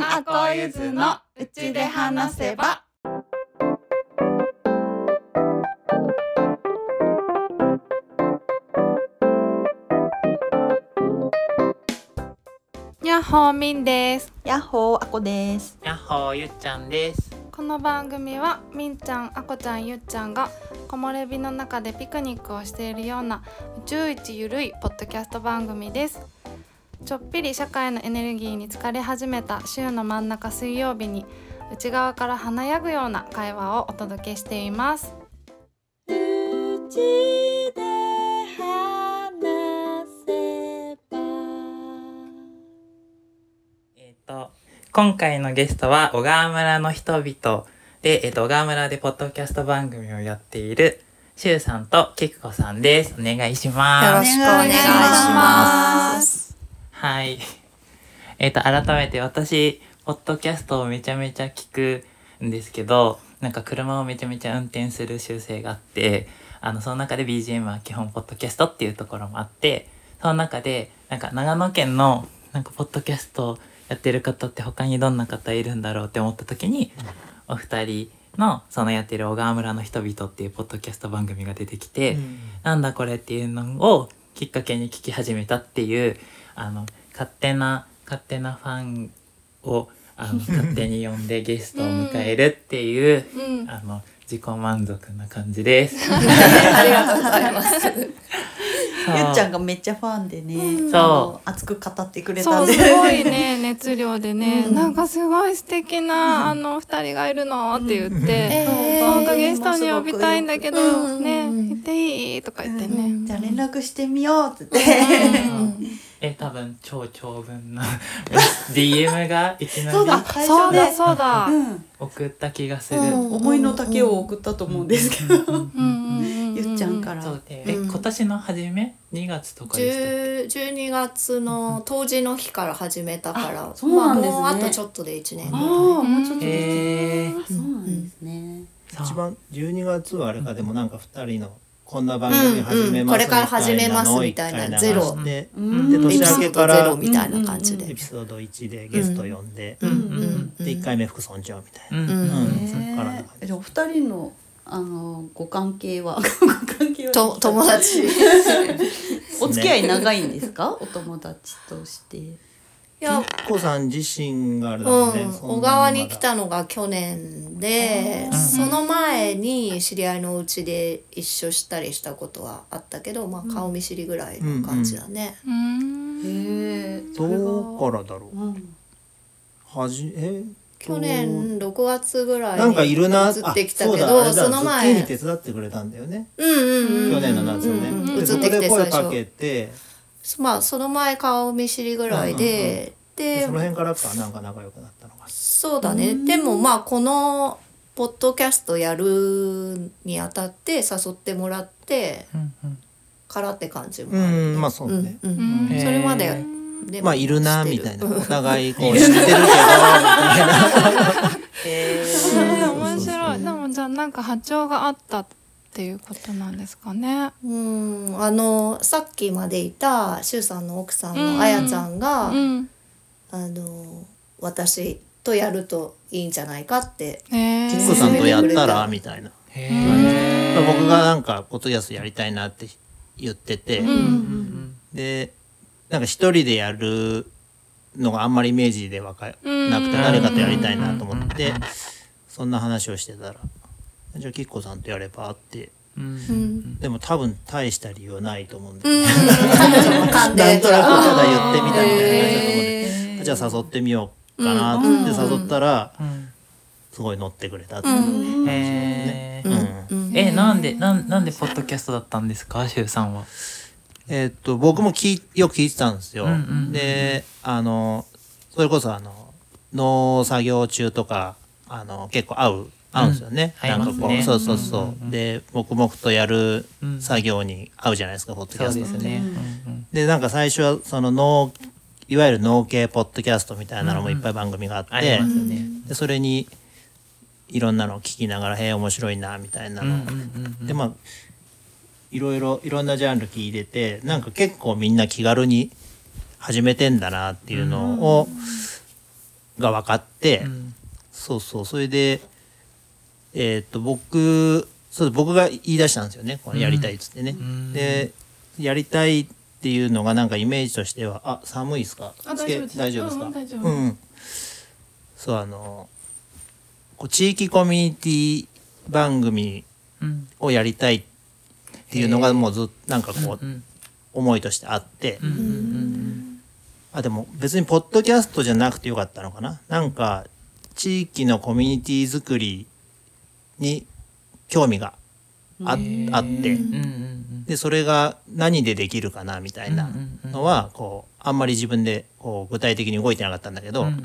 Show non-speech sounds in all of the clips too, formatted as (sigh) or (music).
んあこゆずのうちで話せば。やっほーみんです。やっほーあこです。やっほーゆっちゃんです。この番組はみんちゃんあこちゃんゆっちゃんが木漏れ日の中でピクニックをしているような宇宙一ゆるいポッドキャスト番組ですちょっぴり社会のエネルギーに疲れ始めた週の真ん中水曜日に内側から華やぐような会話をお届けしていますうちで話せばえっ、と、今回のゲストは小川村の人々で、えっ、と、小川村でポッドキャスト番組をやっている、しゅうさんときくこさんです。お願いします。よろしくお願いしますはい。(laughs) えっ、と、改めて私、ポッドキャストをめちゃめちゃ聞くんですけど、なんか車をめちゃめちゃ運転する習性があって、あの、その中で BGM は基本ポッドキャストっていうところもあって、その中で、なんか長野県の、なんかポッドキャストやってる方って他にどんな方いるんだろうって思った時に、お二人のそのやってる小川村の人々っていうポッドキャスト番組が出てきて、なんだこれっていうのをきっかけに聞き始めたっていうあの勝手な勝手なファンをあの勝手に呼んでゲストを迎えるっていう、うん。あの自己満足な感じです。(laughs) ありがとうございます。そ (laughs) うゆっちゃんがめっちゃファンでね、うん。あの熱く語ってくれたそうんですごいね (laughs) 熱量でね、うん。なんかすごい素敵な、あの二人がいるのって言って、えー。なんかゲストに呼びたいんだけど、うん。ね行っていいとか言ってね、じゃあ連絡してみようっつって、え多分超長文の (laughs) DM がいきなりそうだ最そうだ。初ねそうだ、うん送った気がする。うん。思いの丈を送ったと思うんですけど、うんうんうんうんゆっちゃんからそうで、えうん今年の初め2月とかでしたっけ10 12月の冬至の日から始めたからあそうなんですねまあ、もうあとちょっとで1年ああもうちょっとですへーあそうなんですね、そう一番12月はあれかでもなんか2人のこんな番組始めますうんうんこれから始めますみたいなゼロ。で年明けからゼロみたいな感じエでピソード1でゲスト呼んで、うん。うん。で1回目副村長みたいな、うん。うんうん。そっからじえじゃあお二人のあのご関係は？(laughs) ご関係はと友達。い (laughs) お付き合い長いんですか？お友達としてやコさん自身があれだうんもんね、そんな小川に来たのが去年でその前に知り合いのうちで一緒したりしたことはあったけど、まあ、顔見知りぐらいの感じだね。うー。んへえどうからだろう？うん。はじえ？去年6月ぐらいなんかいるな。移ってきたけどその前。手伝ってくれたんだよね、うんうんうん去年の夏ね、うんうんでそこ移ってきてで声最初。かけてまあその前顔見知りぐらいで、ででその辺からかなんか仲良くなったのかそうだね。でもまあこのポッドキャストやるにあたって誘ってもらってうんうん。からって感じもうある、んまあそうね、うんうんうん。それまでへでもまあいるなみたいな。(laughs) お互いこう知ってるけどみたいな。(laughs) へうん面白い。でもじゃあなんか波長があったっていうことなんですかね。うん。あのさっきまでいた周さんの奥さんうん。のあやちゃんが、うん。あの私とやるといいんじゃないかってへキッさんとやったらみたいな。僕がなんかポッドキャストやりたいなって言ってて、うん。うんでなんか一人でやるのがあんまりイメージでわかなくてうん誰かとやりたいなと思ってそんな話をしてたら「じゃあキッコさんとやれば?」って。うん。うんでも多分大した理由はないと思うんで、うん。なんとなくただ言ってみたみたいな感じだと思うんでじゃあ誘ってみようかなって誘ったらうん。すごい乗ってくれたってういう、ん。へー。うん。うん。えなんでなんなんでポッドキャストだったんですか？しゅうさんは。えーっと僕も聞いよく聞いてたんですよ。うんうんうんであのそれこそあの農作業中とかあの結構合う合うんですよね。うん。なんかこう、そうそうそう。で黙々とやるうん。作業に合うじゃないですか、ポッドキャストって。ですね。うんでなんか最初はその農いわゆる農系ポッドキャストみたいなのもいっぱい番組があって。でそれにいろんなのを聞きながら「へえ面白いな」みたいなの。でまあいろいろいろんなジャンル聞いててなんか結構みんな気軽に始めてんだなっていうのをが分かって、うん。そうそう。それでえーっと僕そう僕が言い出したんですよね。これやりたいっつってね。ん。でやりたいっていうのがなんかイメージとしてはあ寒いですか？大丈夫です。大丈夫ですか、うんうんうん。そうあのこう地域コミュニティ番組うん。をやりたいっていうのがもうずっとなんかこううん思いとしてあって、うんうん。あでも別にポッドキャストじゃなくてよかったのかな？なんか地域のコミュニティ作りに興味があ,、あって。うんうんでそれが何でできるかなみたいなのはこうあんまり自分でこう具体的に動いてなかったんだけど、うんうん。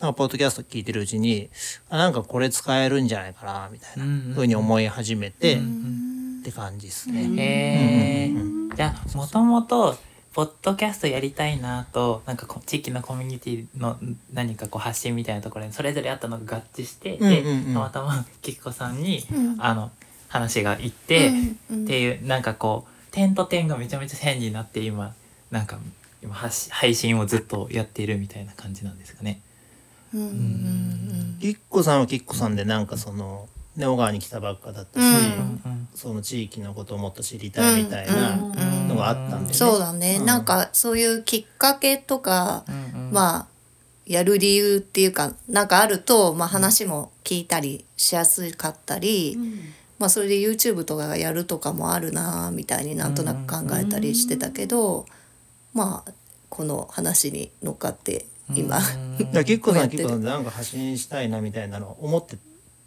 なんかポッドキャスト聞いてるうちにあなんかこれ使えるんじゃないかなみたいなふうに思い始めて、うんって感じですね。じゃあもともとポッドキャストやりたいなとなんかこ地域のコミュニティの何かこう発信みたいなところにそれぞれあったのが合致して、でうんうんうん。たまたまききこさんに、うん。あの話がいって、うんっていうなんかこう点と点がめちゃめちゃ線になって今なんか今発し配信をずっとやっているみたいな感じなんですかね。うんうんきっこさんはきっこさんでなんかそのネオ川に来たばっかだったし、うん。うんその地域のことをもっと知りたいみたいなうんのがあったんでね。そうだね、うん。なんかそういうきっかけとか、うんうん。まあやる理由っていうかなんかあると、まあ、話も聞いたりしやすかったり、まあ、それで YouTube とかがやるとかもあるなみたいになんとなく考えたりしてたけど、まあこの話に乗っかって今、だからきっこさんはきっこうやってる。こさんでなんか発信したいなみたいなの思って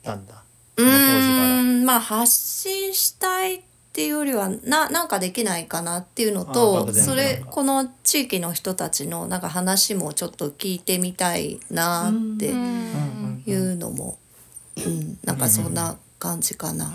たんだ。うその当時から。まあ発信したいっていうよりはななんかできないかなっていうのとそれこの地域の人たちのなんか話もちょっと聞いてみたいなっていうのも、うん、なんかそんな感じかな。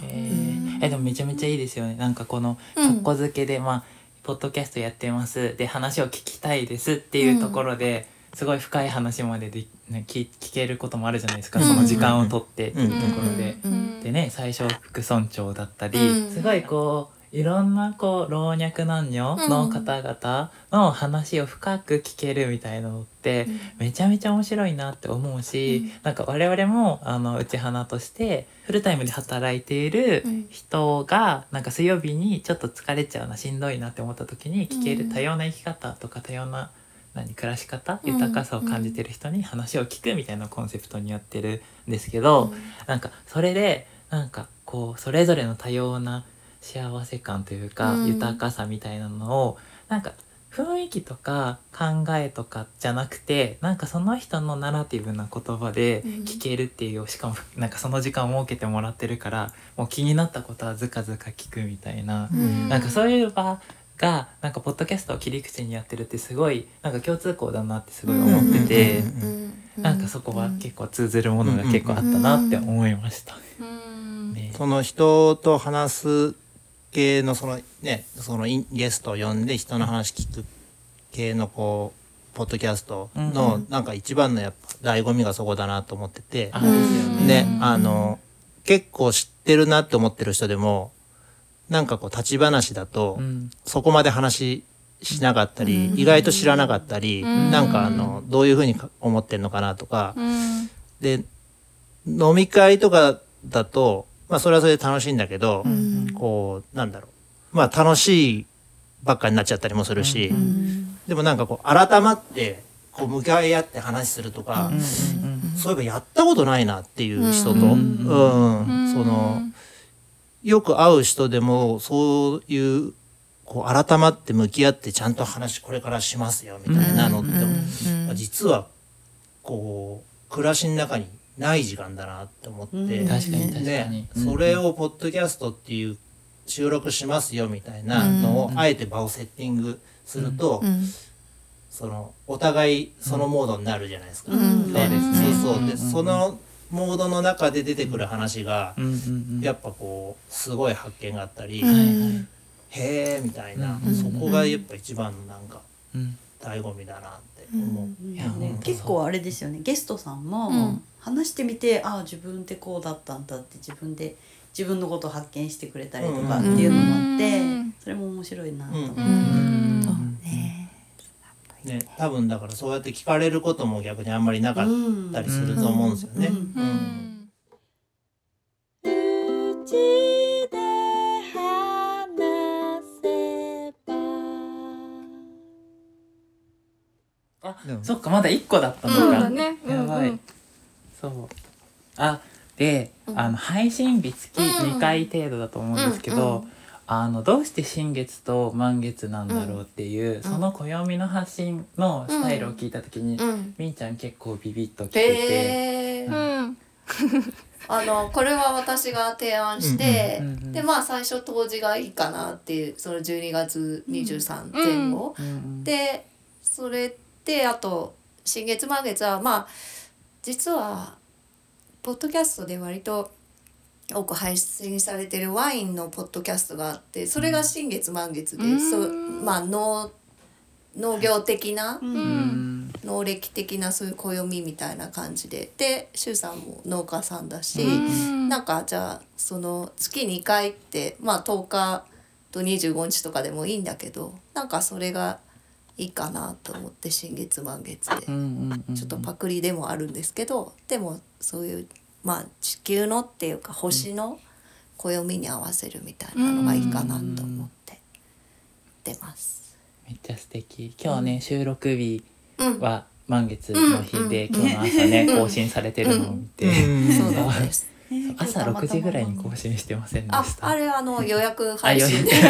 えでもめちゃめちゃいいですよね。なんかこのうん。格好付けで、まあポッドキャストやってます。で話を聞きたいですっていうところで、すごい深い話までで、ね、聞聞けることもあるじゃないですか、うん。その時間を取ってっていうところで。うん。でね最初副村長だったり、うん。すごいこういろんなこう老若男女の方々の話を深く聞けるみたいなのって、めちゃめちゃ面白いなって思うし、なんか我々もあの内花としてフルタイムで働いている人がなんか水曜日にちょっと疲れちゃうなしんどいなって思った時に聞ける多様な生き方とか多様な何暮らし方うん。豊かさを感じてる人に話を聞くみたいなコンセプトにやってるんですけど、なんかそれでなんかこうそれぞれの多様な幸せ感というか、うん。豊かさみたいなのをなんか雰囲気とか考えとかじゃなくてなんかその人のナラティブな言葉で聞けるっていう、しかもなんかその時間を設けてもらってるからもう気になったことはずかずか聞くみたいな、うん。なんかそういう場がなんかポッドキャストを切り口にやってるってすごいなんか共通項だなってすごい思ってて、なんかそこは結構通ずるものが結構あったなって思いました。ね。その人と話す系のそのねそのゲストを呼んで人の話聞く系のこうポッドキャストのなんか一番のやっぱ醍醐味がそこだなと思ってて、あですよね。ねあの結構知ってるなって思ってる人でもなんかこう立ち話だと、うん。そこまで話しなかったり、意外と知らなかったり、なんかあのどういうふうにか思ってんのかなとか、で飲み会とかだとまあそれはそれで楽しいんだけど、こうなんだろう。まあ楽しいばっかになっちゃったりもするし、でもなんかこう改まってこう向かい合って話するとか、そういえばやったことないなっていう人と、うん。そのよく会う人でもそういうこう改まって向き合ってちゃんと話これからしますよみたいなのって、まあ実はこう暮らしの中にない時間だなって思って、うん確かに確かに。ね、それをポッドキャストっていう収録しますよみたいなのをあえて場をセッティングすると、そのお互いそのモードになるじゃないですか。そうですね。そうそう。でそのモードの中で出てくる話がやっぱこうすごい発見があったり、へえみたいな、うんそこがやっぱ一番のなんかうん。醍醐味だなって思う。結構あれですよね。ゲストさんもうん。話してみて、ああ自分ってこうだったんだって自分で自分のことを発見してくれたりとかっていうのもあって、うん。それも面白いなと思って、ねね多分だからそうやって聞かれることも逆にあんまりなかったりすると思うんですよね。あでも。そっかまだ1個だったのか、ね。やばい、うんうん。そう。あで、うん。あの配信日月うん。2回程度だと思うんですけど、うんうんあのどうして新月と満月なんだろうっていう、その暦の発信のスタイルを聞いた時に、うん。みーちゃん結構ビビッときてて、(laughs) あのこれは私が提案して、うんうんうんうんでまあ最初当時がいいかなっていうその12月23前後、うん。うんでそれであと新月満月はまあ実はポッドキャストで割と多く配信されてるワインのポッドキャストがあってそれが新月満月で、うん。そうまあ農農業的な、ううん。ん農歴的なそういう暦みたいな感じで。で周さんも農家さんだし、うん。なんかじゃあその月2回ってまあ10日と25日とかでもいいんだけどなんかそれがいいかなと思って新月満月で。ちょっとパクリでもあるんですけどでもそういうまあ地球のっていうか星の暦に合わせるみたいなのがいいかなと思って出ます。めっちゃ素敵。今日ね、収録日うん、は満月の日で、うん今日の朝ね、更新されてるのを見て。朝6時ぐらいに更新してませんであし、た。あれあの予約配信で (laughs)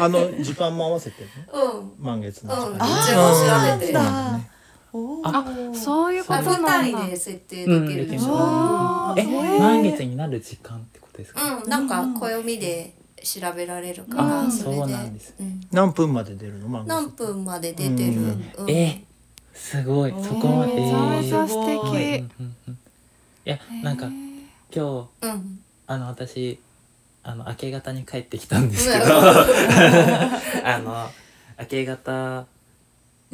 あの時間も合わせてね。うん。満月のうん、時間一応調べて。あー。そういうこと。なんだ。台で設定できるでしょ。うん。え満月になる時間ってことですか、うん、なんか暦で調べられるから、うんそれで。そうなんです。うん。何分まで出るの？満月何分まで出てる。えすごい。そこまで、めちゃめちゃ素すごい敵うんうんうん。いやなんか今日うん。あの私あの明け方に帰ってきたんですけど。うん。(laughs) あの明け方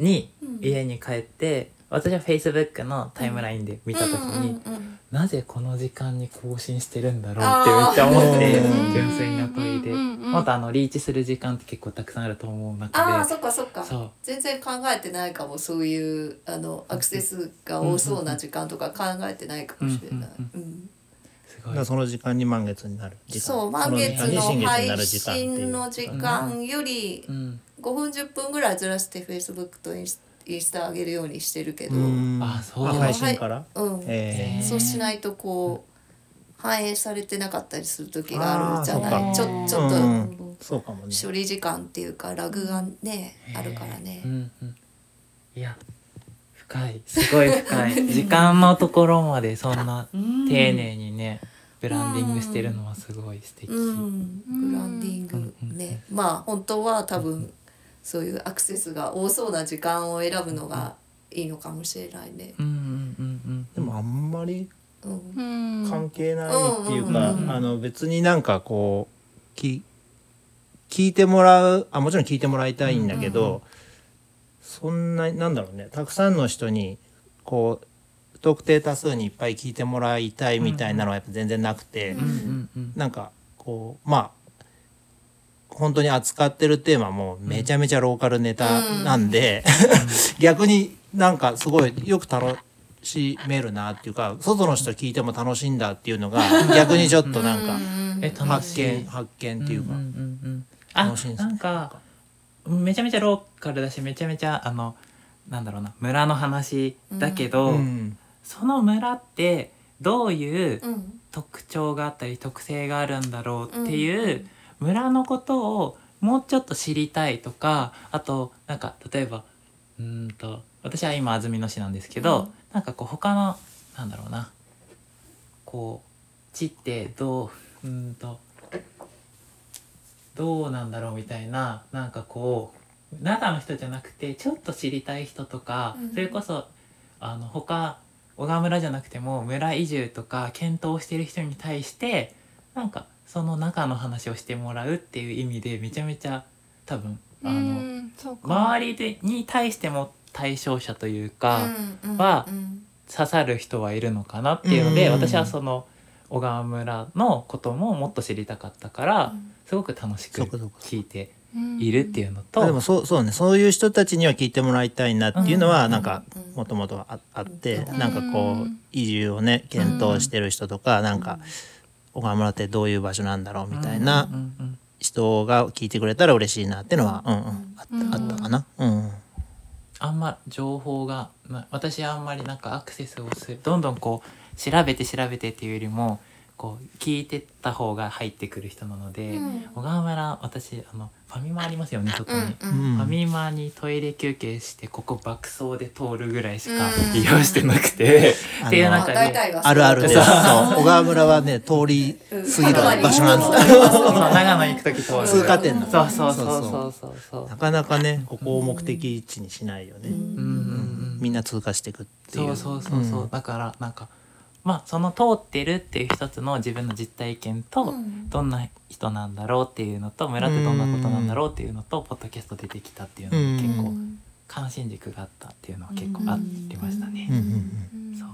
に家に帰って、私は Facebook のタイムラインで見た時に、うんうんうんなぜこの時間に更新してるんだろうってめっちゃ思って純粋な問いで、うんうんうんもっとあのリーチする時間って結構たくさんあると思う中で。ああ、そっかそっか。そう。全然考えてないかも、そういう、あの、アクセスが多そうな時間とか考えてないかもしれない。その時間に満月になる時間そう、満月の配る時間っていう信の時間よりうん、5分10分ぐらいずらして Facebook とインスインスタ上げるようにしてるけど、うん。あそうあ配信から、うん、えそうしないとこう反映されてなかったりする時があるじゃない？ちょちょっと、うんーそうかもね。処理時間っていうかラグがね、あるからね。う、んうん、いや深い。すごい深い。(laughs) 時間のところまでそんなうん。丁寧にねブランディングしてるのはすごい素敵、うん、ブランディングね、まあ本当は多分そういうアクセスが多そうな時間を選ぶのがいいのかもしれないね。うんうんうんうん。でもあんまり関係ないっていうか、うんうんうんあの別になんかこうき聞いてもらうあもちろん聞いてもらいたいんだけど、そんななんだろうね。たくさんの人にこう不特定多数にいっぱい聞いてもらいたいみたいなのはやっぱ全然なくて、うんうんうん。なんかこうまあ本当に扱ってるテーマもめちゃめちゃローカルネタなんで、(laughs) 逆になんかすごいよく楽しめるなっていうか外の人聞いても楽しいんだっていうのが (laughs) 逆にちょっとなんか発見発見っていうかんんうんうん。あ楽しいんですねなんかめちゃめちゃローカルだしめちゃめちゃあのなんだろうな村の話だけど、うん。その村ってどういううん。特徴があったり特性があるんだろうっていう村のことをもうちょっと知りたいとかあとなんか例えばうーんと私は今安曇野市なんですけど、うん。なんかこう他のなんだろうなこう地ってどううーんとどうなんだろうみたいななんかこう中の人じゃなくてちょっと知りたい人とか、うん。それこそあの他小川村じゃなくても村移住とか検討してる人に対してなんかその中の話をしてもらうっていう意味でめちゃめちゃ多分あの、周りでに対しても対象者というか、うんはうん。刺さる人はいるのかなっていうので、うん。私はその小川村のことももっと知りたかったから、すごく楽しく聞いているっていうのと、でもそうそうねそういう人たちには聞いてもらいたいなっていうのはなんかもともとああってなんかこう移住をね検討してる人とかなんか小川村ってどういう場所なんだろうみたいなうんうん人が聞いてくれたら嬉しいなっていうのはうん。うんあったかな。うん。あんま情報が、まあ、私はあんまりなんかアクセスをするどんどんこう調べて調べてっていうよりもこう聞いてった方が入ってくる人なので、小川村私あのファミマありますよね外に、うんうファんミマにトイレ休憩してここ爆走で通るぐらいしか利用してなくて、うん。っていうまあ中であるあるです。そう。小川村はね通り過ぎる場所なんです長野行く時通る通過点なのそうそうそうそうそう。そうなかなかねここを目的地にしないよね。うん。みんな通過していくっていう。そうそうそうそう、ん。だからなんかまあその通ってるっていう一つの自分の実体験と、うん。どんな人なんだろうっていうのと村ってどんなことなんだろうっていうのと、ポッドキャスト出てきたっていうのうんが結構うん。関心軸があったっていうのは結構ありましたね。そう、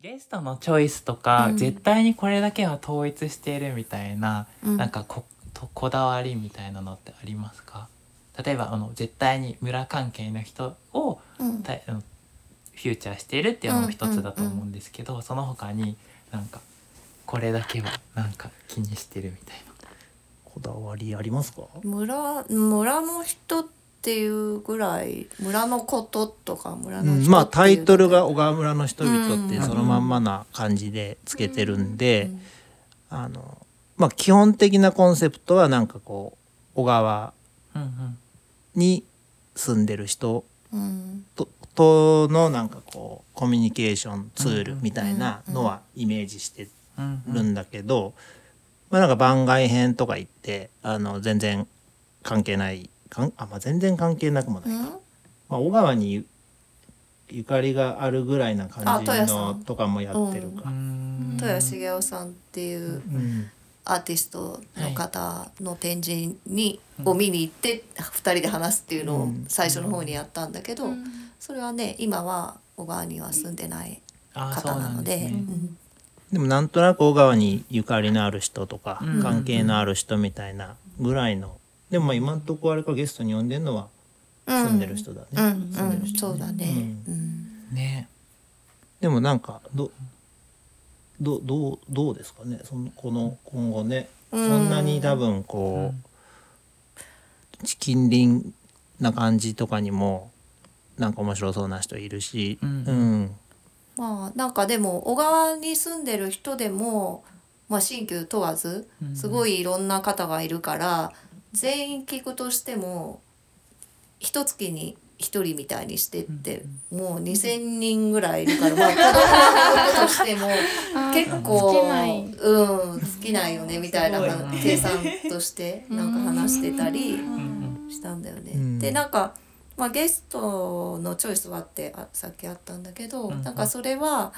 ゲストのチョイスとか、うん。絶対にこれだけは統一しているみたいな、うん。なんかことこだわりみたいなのってありますか？例えばあの絶対に村関係の人をうん。たあのフューチャーしているっていうのも一つだと思うんですけど、その他になんかこれだけはなんか気にしてるみたいな。こだわりありますか？村村の人っていうぐらい村のこととか村のううんまあタイトルが小川村の人々ってうんそのまんまな感じでつけてるんで、うんあのまあ基本的なコンセプトはなんかこう小川うんうん。に住んでる人うんととのなんかこうコミュニケーションツールみたいなのはイメージしてるんだけど、まあなんか番外編とか言ってあの全然関係ないかんあ、まあ、全然関係なくもないか、うん？まあ、小川にゆゆかりがあるぐらいなあ感じのとかもやってるうか。ん。豊茂雄さんっていううん。アーティストの方の展示に、を見に行って2人で話すっていうのを最初の方にやったんだけど、それはね今は小川には住んでないあそうな方なので。んですね。うん。でもなんとなく小川にゆかりのある人とかうん。関係のある人みたいなぐらいのでもまあ今んとこあれかゲストに呼んでるのは住んでる人だね。うん住んでる人うんそうだね、ううん。ね。でもなんかどどどうどうですかね？そのこの今後ね、うんそんなに多分こう、近隣な感じとかにもなんか面白そうな人いるし、うんうん。まあなんかでも小川に住んでる人でも、まあ、新旧問わずうんすごいいろんな方がいるから全員聞くとしても一月に一人みたいにしてって、もう2,000人ぐらいいるから、まあ、子供がいるとしても (laughs) 結構尽きない。うん尽きないよねみたいな計算としてなんか話してたり。うん。したんだよね。うん。でなんか、まあ、ゲストのチョイスはってあさっきあったんだけど、うん。なんかそれは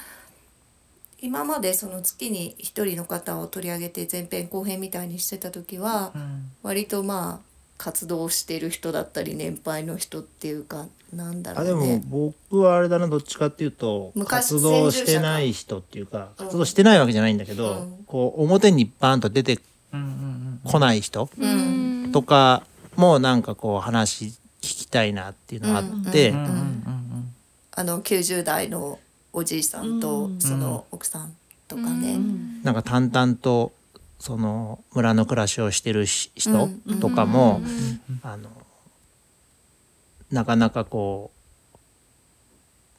今までその月に一人の方を取り上げて前編後編みたいにしてた時はうん。割とまあ活動してる人だったり年配の人っていうかなんだろあでもうね。僕はあれだなどっちかっていうと昔活動してない人っていうかうん活動してないわけじゃないんだけど、うん。こう表にバーンと出てこない人うん。とかもなんかこう話聞きたいなっていうのがあって、うんうんうんあの90代のおじいさんとうん。その奥さんとかね。なんか淡々とその村の暮らしをしてるし人うん。とかも、あのなかなかこ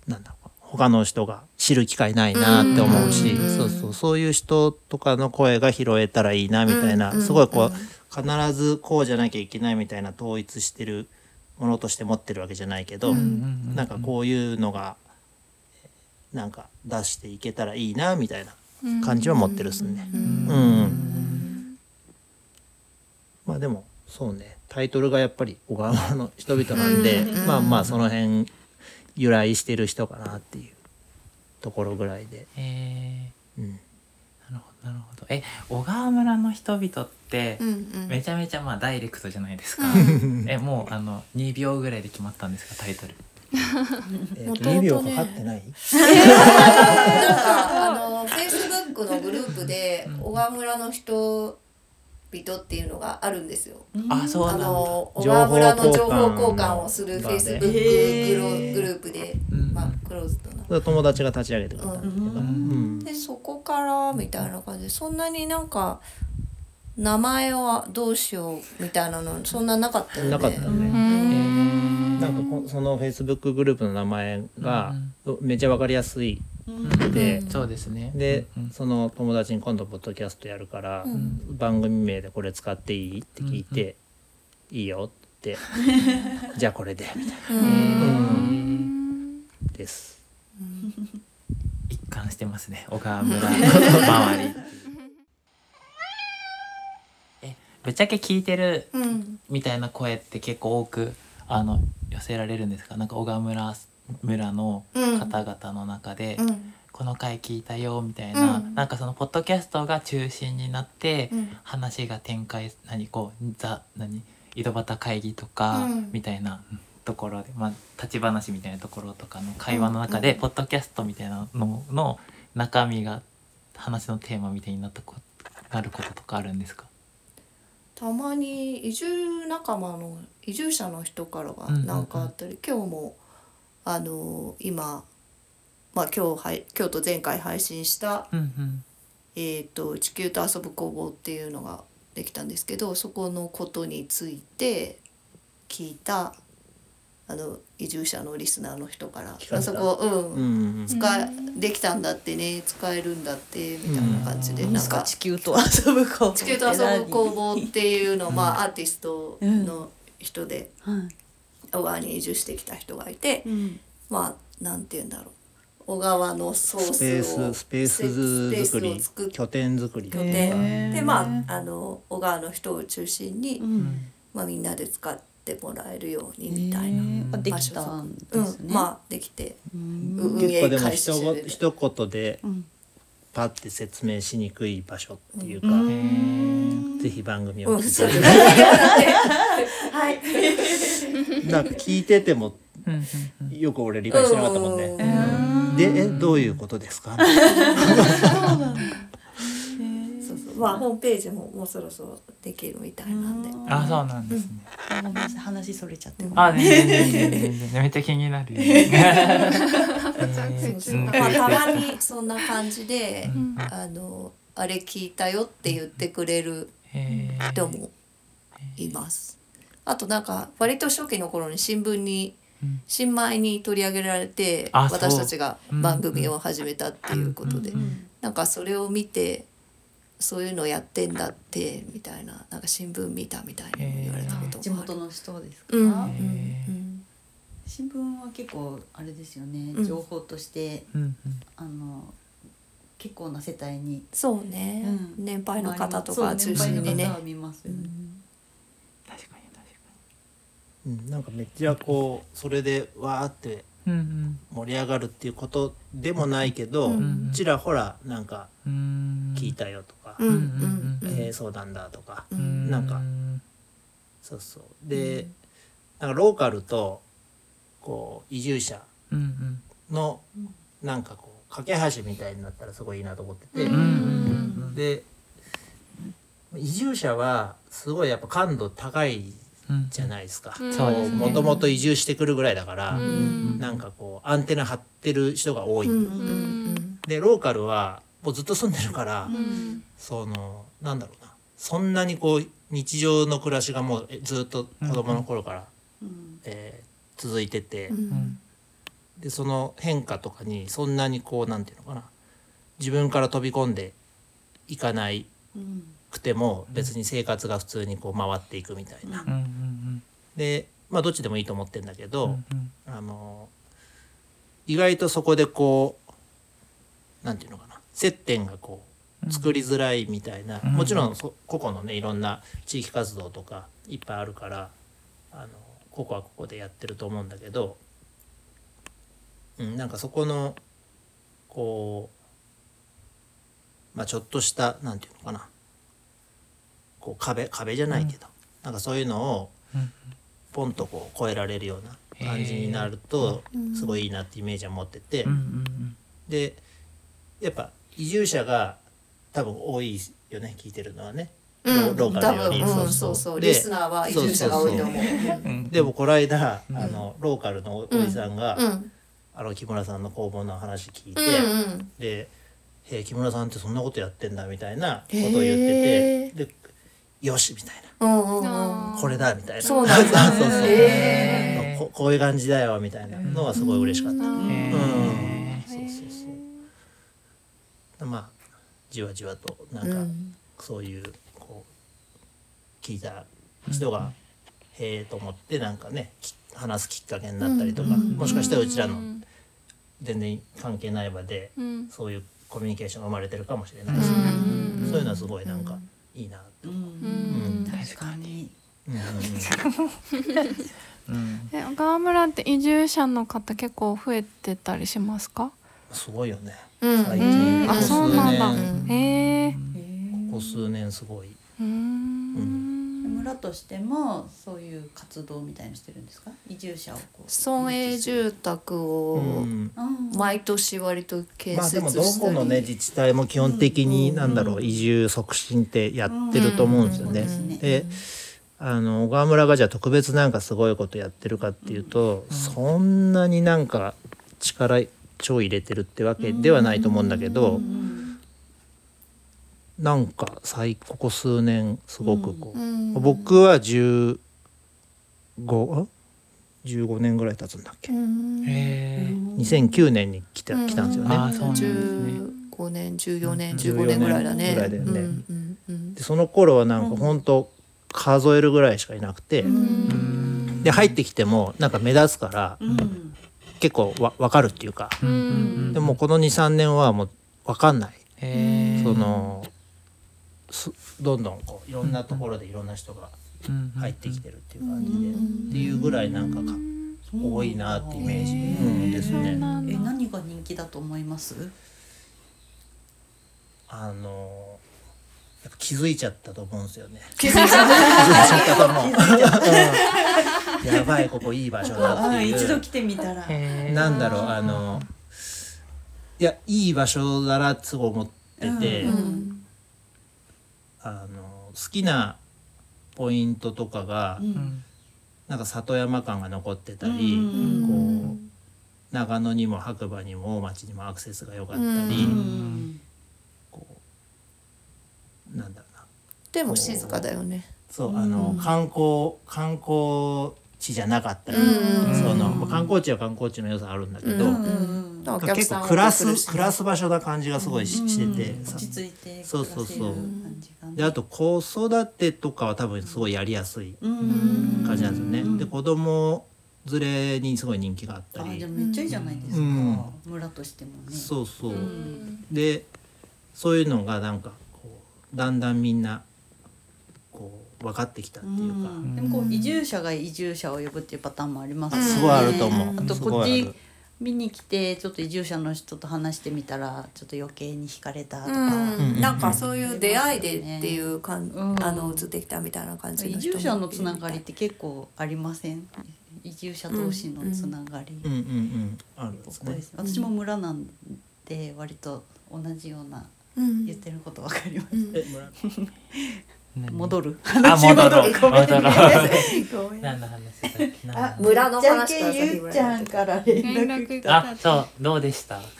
うなんだろう他の人が知る機会ないなって思うし、うんそうそうそういう人とかの声が拾えたらいいなみたいな、うん。すごいこう必ずこうじゃなきゃいけないみたいな統一してるものとして持ってるわけじゃないけど、うんうんなんかこういうのがなんか出していけたらいいなみたいな感じは持ってるっすね。うん。まあでもそうね。タイトルがやっぱり小川村の人々なんで、まあまあその辺由来してる人かなっていうところぐらいで、えうん、ー、なるほど。え小川村の人々ってうんうん。めちゃめちゃまあダイレクトじゃないですか、えもうあの2秒ぐらいで決まったんですかタイトル。えーと元々ね。2秒かかってない？なんかあのフェイスブックのグループで小川村の人人っていうのがあるんですよ。ああそうなんだ。の小情報川村の情報交換をするフェイスブックグループで、うん。まあクローズドな。友達が立ち上げてくれたん。だけど、うん。でそこからみたいな感じでそんなになんか名前はどうしようみたいなのそんななかったよね。なかったうね、ん。なんかこそのフェイスブックグループの名前がめっちゃわかりやすいで、そうですね。で、うんその友達に今度ポッドキャストやるから、番組名でこれ使っていい？って聞いて、いいよって。(laughs) じゃあこれでみたいな。です。一貫してますね小川村。(laughs) 周り。(laughs) えぶっちゃけ聞いてるうん。みたいな声って結構多くあの寄せられるんですか？なんか小川村村の方々の中で、うん。この回聞いたよみたいな、うん。なんかそのポッドキャストが中心になって、うん。話が展開何こうザ何井戸端会議とか、うん。みたいなところでまあ立ち話みたいなところとかの会話の中で、うん。ポッドキャストみたいなのの中身が話のテーマみたいになったこなることとかあるんですか？たまに移住仲間の移住者の人からはうんうんうん。何かあったり、今日もあの今、まあ、今日はい今日と前回配信したうんうん「えー、と地球と遊ぶ工房」っていうのができたんですけどそこのことについて聞いたあの移住者のリスナーの人からあそこうん、うんうん使えできたんだってね使えるんだってみたいな感じで、なんかなんか地球と遊ぶ工房地球と遊ぶ工房っていうのを、まあ、アーティストうん。の人ではい小川に移住してきた人がいて、うん。まあなんて言うんだろう。小川のソースをスペーススペース作スペースをり拠点作り。拠へ点。ーでまああの小川の人を中心に、うん。まあ、みんなで使ってもらえるようにみたいな、へー。あできたんですね。うん、まあできてうん。運結構でも営開始一言してる。一言でうん。パッて説明しにくい場所っていうか、へーぜひ番組を (laughs) はい (laughs) なんか聞いててもよく俺理解してなかったもんね。でえどういうことですか？(laughs) そうそうまあホームページももうそろそろできるみたいなんで。あそうなんですね、ごめんなさい話それちゃってあ全然全然全然めっちゃ気になるまあたまにそんな感じで、あのあれ聞いたよって言ってくれる人もいます。あとなんか割と初期の頃に新聞にうん。新米に取り上げられて私たちが番組を始めたっていうことで、うんうんなんかそれを見てそういうのやってんだってみたいな。なんか新聞見たみたいに言われたこともある。地元の人ですか、うんうんへー。うん新聞は結構あれですよね、うん。情報としてあの結構な世帯に。そうね、うん。年配の方とか中心にね。年配の方は見ますよね、うん、なんかめっちゃこうそれでわーって盛り上がるっていうことでもないけど、うんちらほらなんか聞いたよとか、えーそうなんだとか、うんなんかそうそう。で、なんかローカルとこう移住者のなんかこう架け橋みたいになったらすごいいいなと思ってて、で移住者はすごいやっぱ感度高いうんじゃないですか。うん。そうですね。もともと移住してくるぐらいだから、ん。なんかこうアンテナ張ってる人が多い。うん。うん。でローカルはもうずっと住んでるから、うん。そのなんだろうな。そんなにこう日常の暮らしがもうえずっと子供の頃から、うん。えー続いてて、でその変化とかにそんなにこうなんていうのかな。自分から飛び込んでいかないうんくても別に生活が普通にこう回っていくみたいな。でまあどっちでもいいと思ってんだけど、あの意外とそこでこうなんていうのかな。接点がこう作りづらいみたいな、うん。もちろんそ個々のねいろんな地域活動とかいっぱいあるからあのここはここでやってると思うんだけど、うん、なんかそこのこうまあちょっとしたなんていうのかなこう壁壁じゃないけど、なんかそういうのをうん。ポンとこう超えられるような感じになるとすごいいいなってイメージは持ってて、でやっぱ移住者が多分多いよね聞いてるのはね。うん。ローカルより。多分。うん。そうそうリスナーは移住者が多いと思う。でもこの間、あのローカルのおじさんが、うん。あの木村さんの工房の話聞いて、うんうん。で「えー木村さんってそんなことやってんだ」みたいなことを言ってて、で「よし」みたいうんうんうん。な「これだ」みたいな。そうなんだ (laughs) そうそうへここういう感じだよみたいなのがすごい嬉しかった。うん。へそうそうそう。まあじわじわとなんか、うん。そういうこう聞いた人が、へえと思ってなんかねき話すきっかけになったりとか、もしかしたらうちらの全然関係ない場で、うん。そういうコミュニケーションが生まれてるかもしれないし、そういうのはすごいなんかいいなうん。うん。確かに。うん。うん。う (laughs) んえ小川村って移住者の方結構増えてたりしますか？すごいよね。うん。最う近あそうなんだ。数年。へえここ数年すごい。うーん村としてもそういう活動みたいのしてるんですか？移住者をこう村営住宅うをんうん。毎年割と建まあで設したり、もどこのね自治体も基本的になんだろう移住促進ってやってると思うんですよね。うん。であの小川村がじゃあ特別なんかすごいことやってるかっていうと、そんなになんか力超入れてるってわけではないと思うんだけど、なんか最ここ数年すごくこう、うん。僕は15あ？15年ぐらい経つんだっけ、うん。へえ2009年に来た来たんですよね。あそうなんですね。15年14年うん。15年ぐらいだね。ぐらいだよね。うんうんうん。でその頃はなんか本当数えるぐらいしかいなくて、うん。で入ってきてもなんか目立つからうん。結構わ分かるっていうか、うんでもこの23年はもう分かんない、そのすどんどんこういろんなところでいろんな人が入ってきてるっていう感じで、っていうぐらいなんかか多いなってイメージ、うん、ですね。え何が人気だと思います？あのやっぱ気づいちゃったと思うんですよね。気づいちゃった。と思う。うん。やばいここいい場所だっていう。あ一度来てみたら。なんだろうあのいやいい場所だなって思ってて、うんあの好きなポイントとかが、うん。なんか里山感が残ってたり、うん。こう長野にも白馬にも大町にもアクセスが良かったり、うん。こうなんだろうな。でも静かだよね。そうあの観光観光地じゃなかったり、うんそのまあ観光地は観光地の良さあるんだけど、お客結さん構暮らす暮らす場所な感じがすごいし,、して。てさ落ち着いてそうそうそう。暮らせる感じがね。であと子育てとかは多分すごいやりやすいうん。感じなんですよね。で子供連れにすごい人気があったり。あじゃあめっちゃいいじゃないですか、うん。村としてもね。そうそう、ん。でそういうのがなんかこうだんだんみんなこう分かってきたっていうか、うん。でもこう移住者が移住者を呼ぶっていうパターンもありますよね。すごいあると思う。あとすこっちごいある見に来てちょっと移住者の人と話してみたらちょっと余計に惹かれたとか、うん。なんかそういう出会いでっていう感うん。あの移ってきたみたいな感じの移住者のつながりって結構ありません？移住者同士のつながり、うん。うん。うん。あるんですねここで。す。私も村なんで割と同じようなうん。言ってることわかります、え村？戻る？あ戻ろう。(laughs) ごめん戻ろう。(laughs) ごめん何の話だっけ何の話村の話からゆっちゃんから連連絡絡があそうどうでした？(laughs)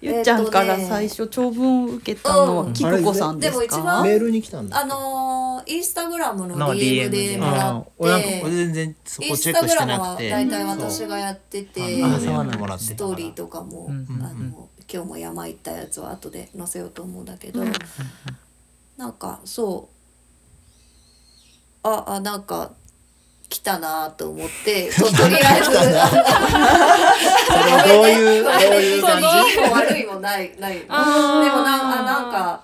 ゆっちゃんから最初長文を受けたのうん。はきくこさんですか？でも一番メールに来たんだ。あのーインスタグラムのの DM でもらあっ俺なんか全然そイこンスタグラチェックしてムはなくて。大体私がやっててそうあそうなんだ。もらってストーリーとかも、うん。うん。うん。あの今日も山行ったやつは後で載せようと思うんだけど、なんかそう。ああなんか来たなと思って (laughs) ととりあえず。どういうどういう感じ？(laughs) 悪いもないない。でもなあなんか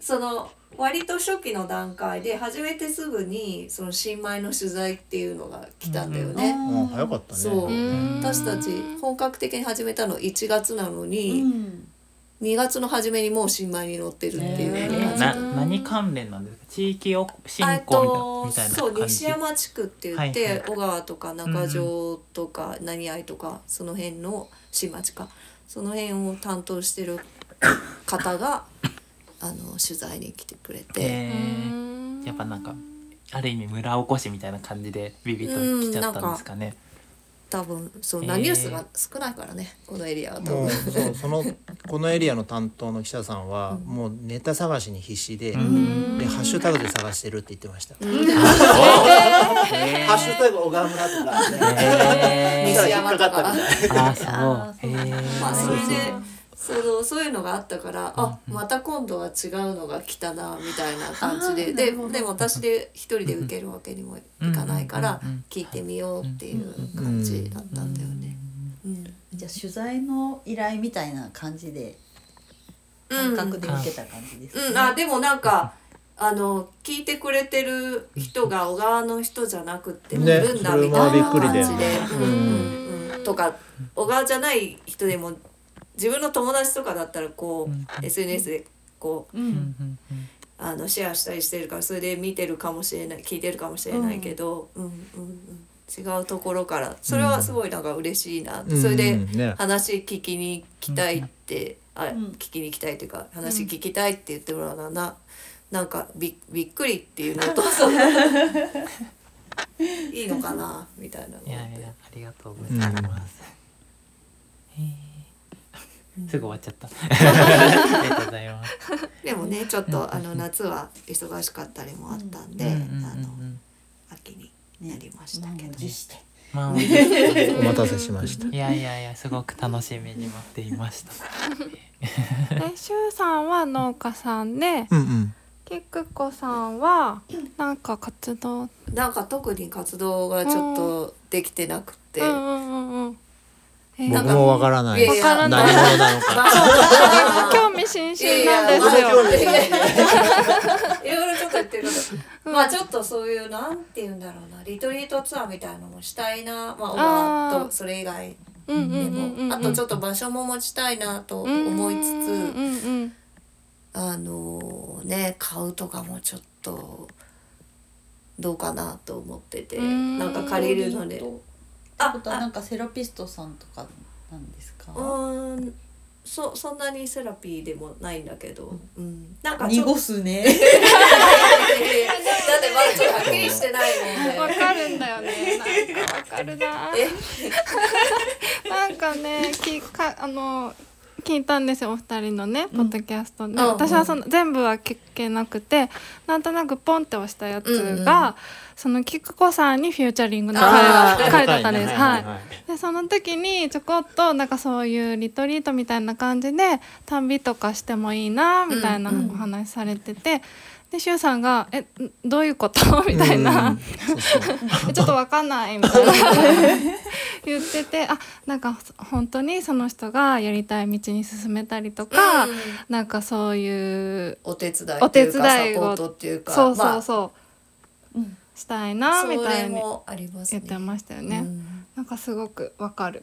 その割と初期の段階で初めてすぐにその新米の取材っていうのが来たんだよね。うん。早かったね。そう。うん。私たち本格的に始めたの1月なのうに、ん2月の初めにもう新米に載ってるっていう。へ感じな何関連なんですか？地域お振興とみたいなそう西山地区って言って、はいはい。小川とか中条とか何合とかその辺の新町か。その辺を担当してる方が (coughs) あの取材に来てくれて、やっぱなんかある意味村おこしみたいな感じでビビッと来ちゃったんですかね。多分そうへー。なニュースが少ないからねこのエリアは多分。もう。そう (laughs) そのこのエリアの担当の記者さんはもうネタ探しに必死で、でハッシュタグで探してるって言ってました。ハッシュタグ小川村とか、え西山とかあーそう。えー、まあそれでそのそういうのがあったからあまた今度は違うのが来たなみたいな感じで。ででも私で一人で受けるわけにもいかないから聞いてみようっていう感じだったんだよね。うんじゃあ取材の依頼みたいな感じで感覚で受けた感じですかね。うん、あでもなんかあの聞いてくれてる人が小川の人じゃなくてもいねるんだみたいなもびっくりで感じで、うんうんうん、とか小川じゃない人でも自分の友達とかだったらこう、SNS でこううん。あのシェアしたりしてるからそれで見てるかもしれない聞いてるかもしれないけど、うん。うんうん、違うところから。それはすごいなんか嬉しいな。それで話聞きに来たいって、あん。聞きに来たいっていうか話聞きたいって言ってもらうのはななんかびびっくりっていうのと (laughs) いいのかなみたいなのいやいやありがとうございます。へーすぐ終わっちゃった。(laughs) ありがとうございます。でもねちょっとあの夏は忙しかったりもあったんで、あの秋になりましたけど、まあ、お待たせしました。(laughs) いやいやいやすごく楽しみに待っていました。(laughs) えしゅうさんは農家さんでうんうん。きくこさんはなんか活動？なんか特に活動がちょっとできてなくて、うんうんうんうん。え僕もわからない。わからない。何者なのか。興味津々なんですよ。や (laughs) いろいろちょっと言ってるけど、まあちょっとそういうなんて言うんだろうな。リトリートツアーみたいなのもしたいな。まあ小川あーとそれ以外うんうんでもあとちょっと場所も持ちたいなと思いつつ、あのね買うとかもちょっとどうかなと思ってて。うん。なんか借りるのでってあことはなんかセラピストさんとかなんですか？うーんそそんなにセラピーでもないんだけど、うん、なんか濁すね (laughs) だってまだちょっとはっきりしてないもんうん。わで。かるんだよね。なんかわかるな。なんかね、きかあの聞いたんですよお二人のねポッドキャストで、うん私はその全部は聞けなくてなんとなくポンって押したやつうんが、うんそのキクコさんにフューチャリングのあー彼彼だったんです。はい。い。でその時にちょこっとなんかそういうリトリートみたいな感じで旅とかしてもいいなみたいなうんうんお話されてて、でしゅうさんが「えんどういうこと? (laughs)」みたいな。うん。そうそう「(laughs) えちょっとわかんない」(laughs) みたいな。言っててあなんか本当にその人がやりたい道に進めたりとか、うん。なんかそういうお手伝いお手っていうかサ伝いをポートっていうかそうそうまそう、うん。したいあなみそたいに言ってましたよね。うんなんかすごくわかる。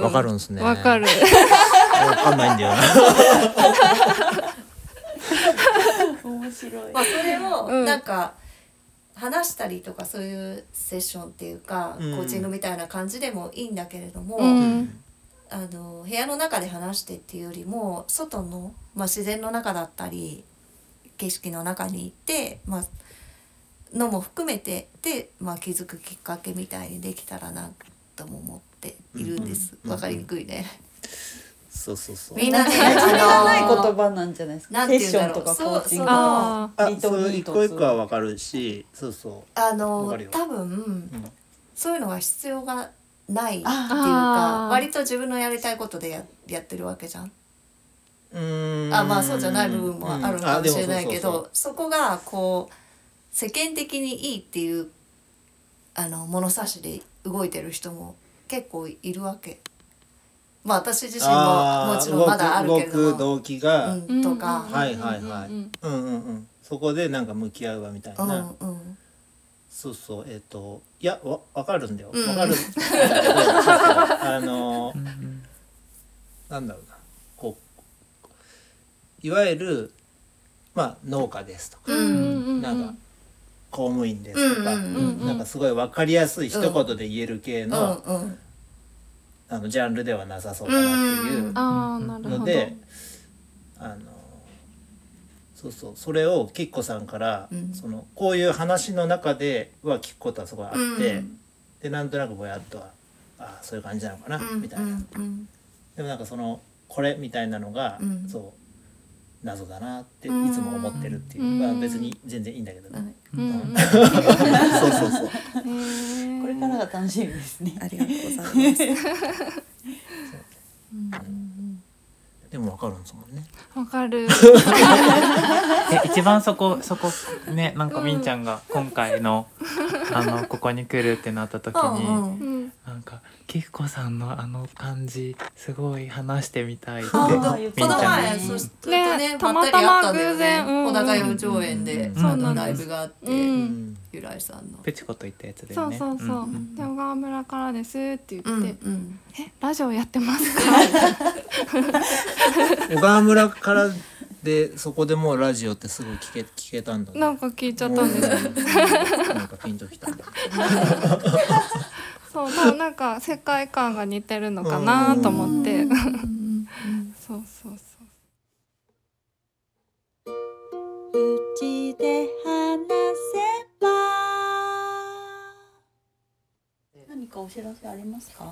わかるんですね。わかる。わかんないんだよな。面白いまあそれをうんなんか話したりとかそういうセッションっていうか、うんコーチングみたいな感じでもいいんだけれども、うんあの部屋の中で話してっていうよりも外の、まあ、自然の中だったり景色の中に行って、まあのも含めてで、まあ、気づくきっかけみたいにできたらなとも思っているんです。うんわかりにくいね。そうそうそう。みんなね、馴染みがない言葉なんじゃないですかセッて言うんだろうションとかコーチングとそうかあそう一個一個はわかるし、そうそあわの多分、そういうのが必要がないっていうか割と自分のやりたいことでややってるわけじゃん。う。んあまあそうじゃない部分もあるのかもしれないけどそこがこう世間的にいいっていうあの物差しで動いてる人も結構いるわけ。まあ私自身ももちろんまだあるけれども、動く動機が、うん、とか、はいはいはい、うんうんうんそこでなんか向き合うわみたいな、うんうんそうそうえっ、といやわわかるんだよ。うん。わかる。(laughs) あのなんだろうな。こういわゆるまあ農家ですとか、うん。なんか公務員ですとか、うんうんうんなんかすごいわかりやすい一言で言える系うんの,、うん。あのジャンルではなさそうだなっていう。ああなるほど。ので、あのそうそうそれをきっこさんから、うん。そのこういう話の中では聞くことはすごいあって、うん。でなんとなくぼやっとはあそういう感じなのかな、うんみたいな、うん。でもなんかそのこれみたいなのが、うん。そう謎だなっていうんつも思ってるっていう、うん。まあ、別に全然いいんだけどね、(laughs) そうそうそう。これからが楽しみですね。ありがとうございます。(laughs) でもわかるんですもんね。わかる。(laughs) え一番そこそこねなんかみんちゃんが今回のあのここに来るってなった時に、うんうん。なんかきっこさんのあの感じすごい話してみたいってみんちゃん前にそしてねねたまたま偶然。うん。ね小高四条園でうん。そのライブがあって。う。うんん由来さんの。プチコと言ったやつだそうよねそうそう。んんで小川村からですって言って、うんうん。えラジオやってますか？(laughs) 小川村からでそこでもうラジオってすぐ聞け聞けたんだねなんか聞いちゃったんです。なんかピンときた (laughs) そう、でもなんか世界観が似てるのかなと思って。(laughs) そうそうそう。うちで話せば何かお知らせありますか？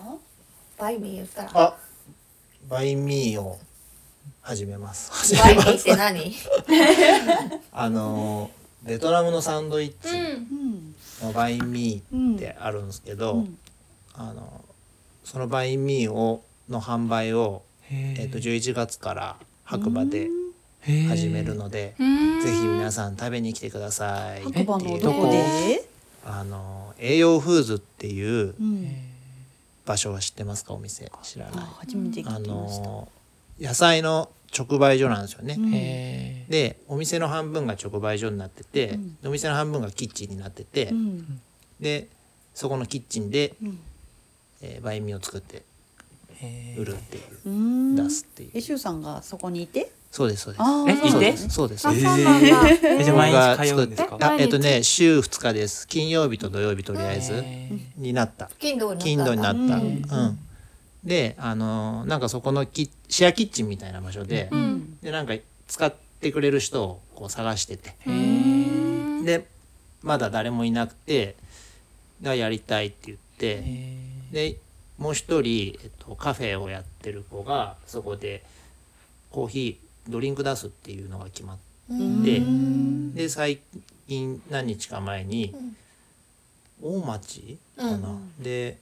バイミー言ったら。あバイミーを始めます始バイミーっすて何？(laughs) あのベトナムのサンドイッチうん。のバイミうんーってあるんですけど、うんあのそのバインミーをの販売を、へえっと11月から白馬で始めるので、うん。ぜひ皆さん食べに来てください。って白馬いうのどこで？あの栄養フーズっていううん。場所は知ってますか？お店。知らない。あ初めて聞きあました。の野菜の直売所なんですよね、でお店の半分が直売所になってて、うん。でお店の半分がキッチンになってて、うん。でそこのキッチンで、うん。えーバインミーを作って売るっていう、うん。出すっていう。えしゅうさんがそこにいて？そうですそうですえそうですそうですあ、そうですそうなんだ。えじゃあ毎日通うんですか？えっとね週2日です金曜日と土曜日とりあえずへになった金土になったんだ。金土になったうんうん、であのーなんかそこのキシェアキッチンみたいな場所で、うん。でなんか使ってくれる人をこう探しててでまだ誰もいなくてがやりたいって言ってえでもう一人、えっと、カフェをやってる子がそこでコーヒードリンク出すっていうのが決まってでで最近何日か前に大町かな、で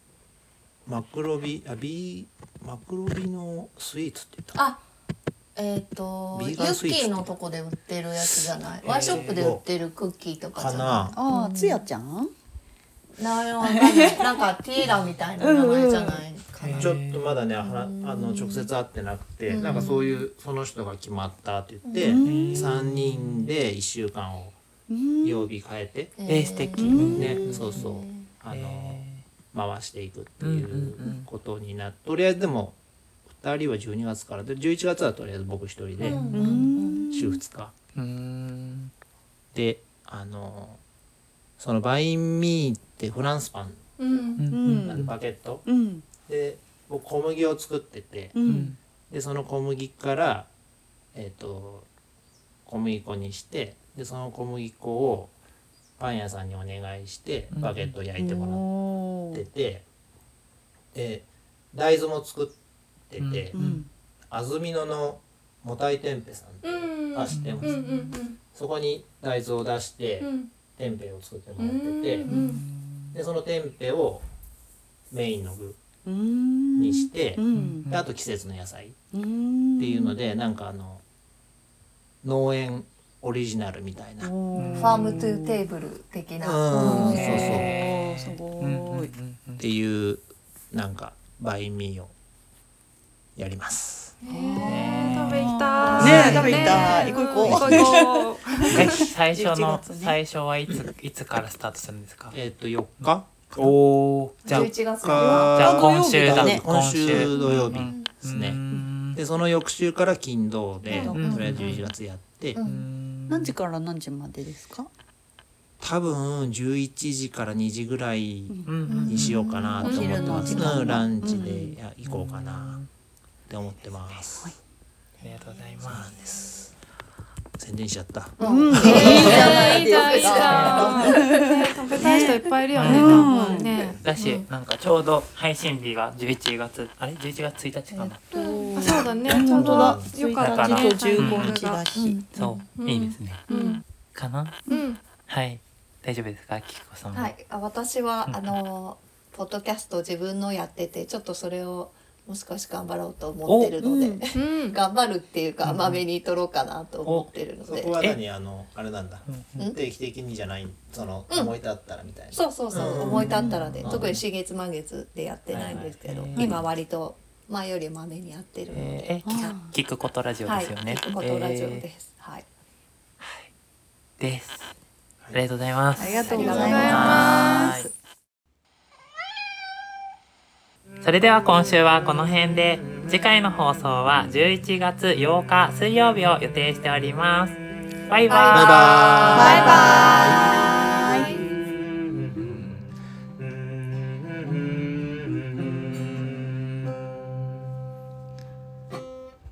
マクロビあビーマクロビのスイーツって言ったあ、えっ、とユビーガンスイーツッキーのとこで売ってるやつじゃない？ワイショップで売ってるクッキーとかじゃかななああつやちゃん？い。なんかティーラみたいな名前じゃない？かな。ちょっとまだねあの直接会ってなくて、なんかそういうその人が決まったって言って、3人で1週間を曜日変えて、えー素敵。ねそうそう。あの、回していくっていうことになってとりあえずでも2人は12月からで11月はとりあえず僕一人で週2日、うん。であのそのバインミーってフランスパンうん。うん。なんでバケット、うんで僕小麦を作ってて、うんでその小麦からえっ、と小麦粉にしてでその小麦粉をパン屋さんにお願いしてバゲットを焼いてもらってて、で大豆も作ってて、うん安曇野のもたいテンペさんってうん。あ知ってます、うんうんそこに大豆を出して、うん。テンペを作ってもらってて、うん。でそのテンペをメインの具うんにして、あと季節の野菜。うんっていうので、なんかあの農園オリジナルみたいな、 farm to table 的な。そうそう。っていうなんかバインミーをやります。えー食べたい。ねえ。食べ行きたい。行こう行こう。(laughs) 最初の (laughs) 11月ね。最初はいついつからスタートするんですか？えっ、と4日おおじゃあ11月かじゃあ今週だ。今週土曜日うんですね。うん。でその翌週から金土で、うん。とりあえず11月やって、うん。何時から何時までですか？多分11時から2時ぐらいうん。にしようかなと思ってます。うん。ランチでや行こうかなって思ってます。りがとうございます宣伝しちゃった。うん、いいいいじゃんい。いじゃんいいじよゃん。ね。食べたい人いっぱいいるよね。多分ねだし、なんかちょうど配信日が11月。あれ？11月1日かな、あそうだね。ちょうど本当だ。よかったね。と15日だし、そう、うん。いいですね。うん。かな？うん。はい。大丈夫ですか？きこさんは。い、あ私は、うん。あのポッドキャスト自分のやっててちょっとそれをもう少し頑張ろうと思ってるので、うん。(laughs) 頑張るっていうかまめに取ろうかなと思ってるので、は何？あのあれなんだ。うん。定期的にじゃない？そのうん。思い立ったらみたいな。そうそうそう、うん。思い立ったらで、うん。特に四月満月でやってないんですけど、はいはい。今割と前よりまめにやってるので、えー、え聞聞くことラジオはいですよね、聞くことラジオえです、はい。ーです。ありがとうございます。ありがとうございますすそれでは今週はこの辺で次回の放送は11月8日水曜日を予定しております。バイバイ。バイバーイ。バイバイ